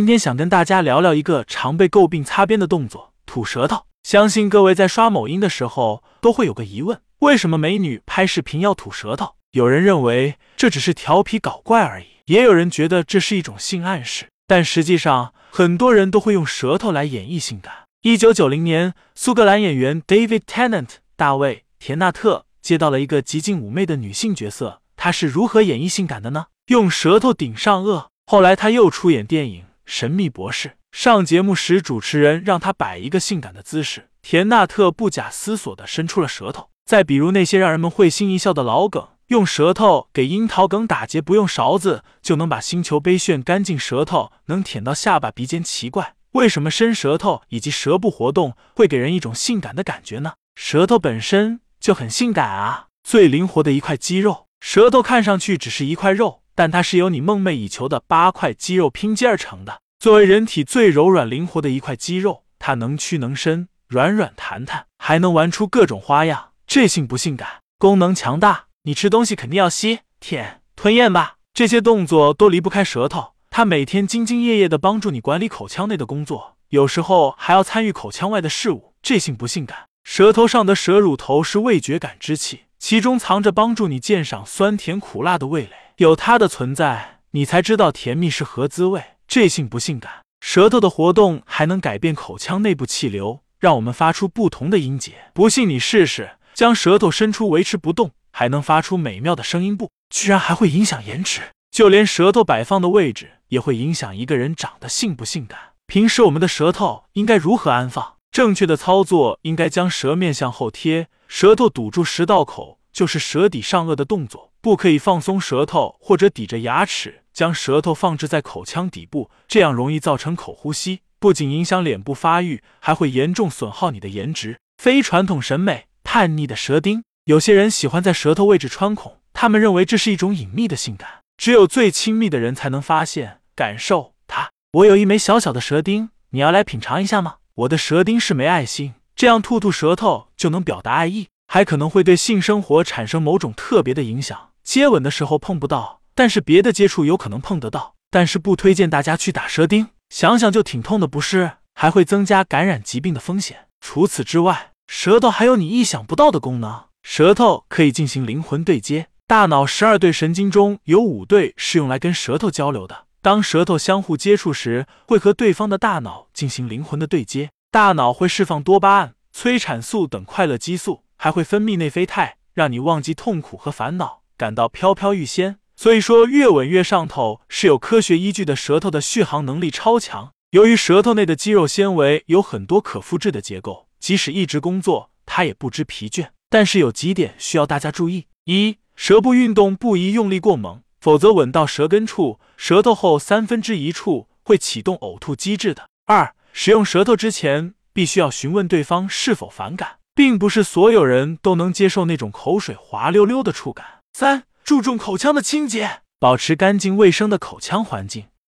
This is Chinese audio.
今天想跟大家聊聊一个常被诟病擦边的动作——吐舌头。相信各位在刷某音的时候都会有个疑问：为什么美女拍视频要吐舌头？有人认为这只是调皮搞怪而已，也有人觉得这是一种性暗示。但实际上，很多人都会用舌头来演绎性感。一九九零年，苏格兰演员 David Tennant 大卫·田纳特接到了一个极尽妩媚的女性角色，他是如何演绎性感的呢？用舌头顶上颚。后来他又出演电影。神秘博士上节目时，主持人让他摆一个性感的姿势，田纳特不假思索的伸出了舌头。再比如那些让人们会心一笑的老梗，用舌头给樱桃梗打结，不用勺子就能把星球杯炫干净，舌头能舔到下巴鼻尖。奇怪，为什么伸舌头以及舌部活动会给人一种性感的感觉呢？舌头本身就很性感啊，最灵活的一块肌肉，舌头看上去只是一块肉。但它是由你梦寐以求的八块肌肉拼接而成的。作为人体最柔软灵活的一块肌肉，它能屈能伸，软软弹弹，还能玩出各种花样。这性不性感？功能强大。你吃东西肯定要吸、舔、吞咽吧？这些动作都离不开舌头。它每天兢兢业业地帮助你管理口腔内的工作，有时候还要参与口腔外的事物。这性不性感？舌头上的舌乳头是味觉感知器，其中藏着帮助你鉴赏酸甜苦辣的味蕾。有它的存在，你才知道甜蜜是何滋味。这性不性感？舌头的活动还能改变口腔内部气流，让我们发出不同的音节。不信你试试，将舌头伸出，维持不动，还能发出美妙的声音。不，居然还会影响颜值。就连舌头摆放的位置也会影响一个人长得性不性感。平时我们的舌头应该如何安放？正确的操作应该将舌面向后贴，舌头堵住食道口，就是舌底上颚的动作。不可以放松舌头或者抵着牙齿，将舌头放置在口腔底部，这样容易造成口呼吸，不仅影响脸部发育，还会严重损耗你的颜值。非传统审美，叛逆的舌钉。有些人喜欢在舌头位置穿孔，他们认为这是一种隐秘的性感，只有最亲密的人才能发现、感受它。我有一枚小小的舌钉，你要来品尝一下吗？我的舌钉是枚爱心，这样吐吐舌头就能表达爱意，还可能会对性生活产生某种特别的影响。接吻的时候碰不到，但是别的接触有可能碰得到。但是不推荐大家去打舌钉，想想就挺痛的，不是？还会增加感染疾病的风险。除此之外，舌头还有你意想不到的功能。舌头可以进行灵魂对接，大脑十二对神经中有五对是用来跟舌头交流的。当舌头相互接触时，会和对方的大脑进行灵魂的对接。大脑会释放多巴胺、催产素等快乐激素，还会分泌内啡肽，让你忘记痛苦和烦恼。感到飘飘欲仙，所以说越吻越上头是有科学依据的。舌头的续航能力超强，由于舌头内的肌肉纤维有很多可复制的结构，即使一直工作，它也不知疲倦。但是有几点需要大家注意：一、舌部运动不宜用力过猛，否则吻到舌根处，舌头后三分之一处会启动呕吐机制的。二、使用舌头之前，必须要询问对方是否反感，并不是所有人都能接受那种口水滑溜溜的触感。三、注重口腔的清洁，保持干净卫生的口腔环境。